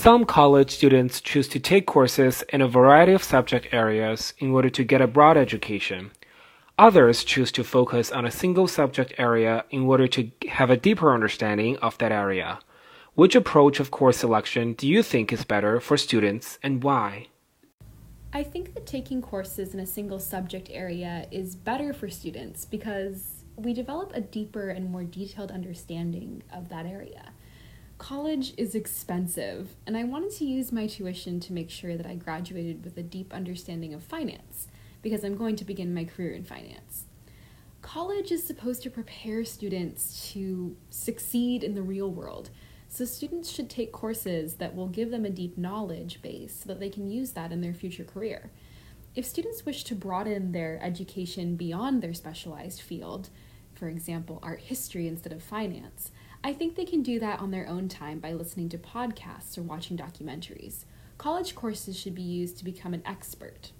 Some college students choose to take courses in a variety of subject areas in order to get a broad education. Others choose to focus on a single subject area in order to have a deeper understanding of that area. Which approach of course selection do you think is better for students and why? I think that taking courses in a single subject area is better for students because we develop a deeper and more detailed understanding of that area. College is expensive, and I wanted to use my tuition to make sure that I graduated with a deep understanding of finance, because I'm going to begin my career in finance. College is supposed to prepare students to succeed in the real world, so students should take courses that will give them a deep knowledge base so that they can use that in their future career. If students wish to broaden their education beyond their specialized field, for example, art history instead of finance, I think they can do that on their own time by listening to podcasts or watching documentaries. College courses should be used to become an expert,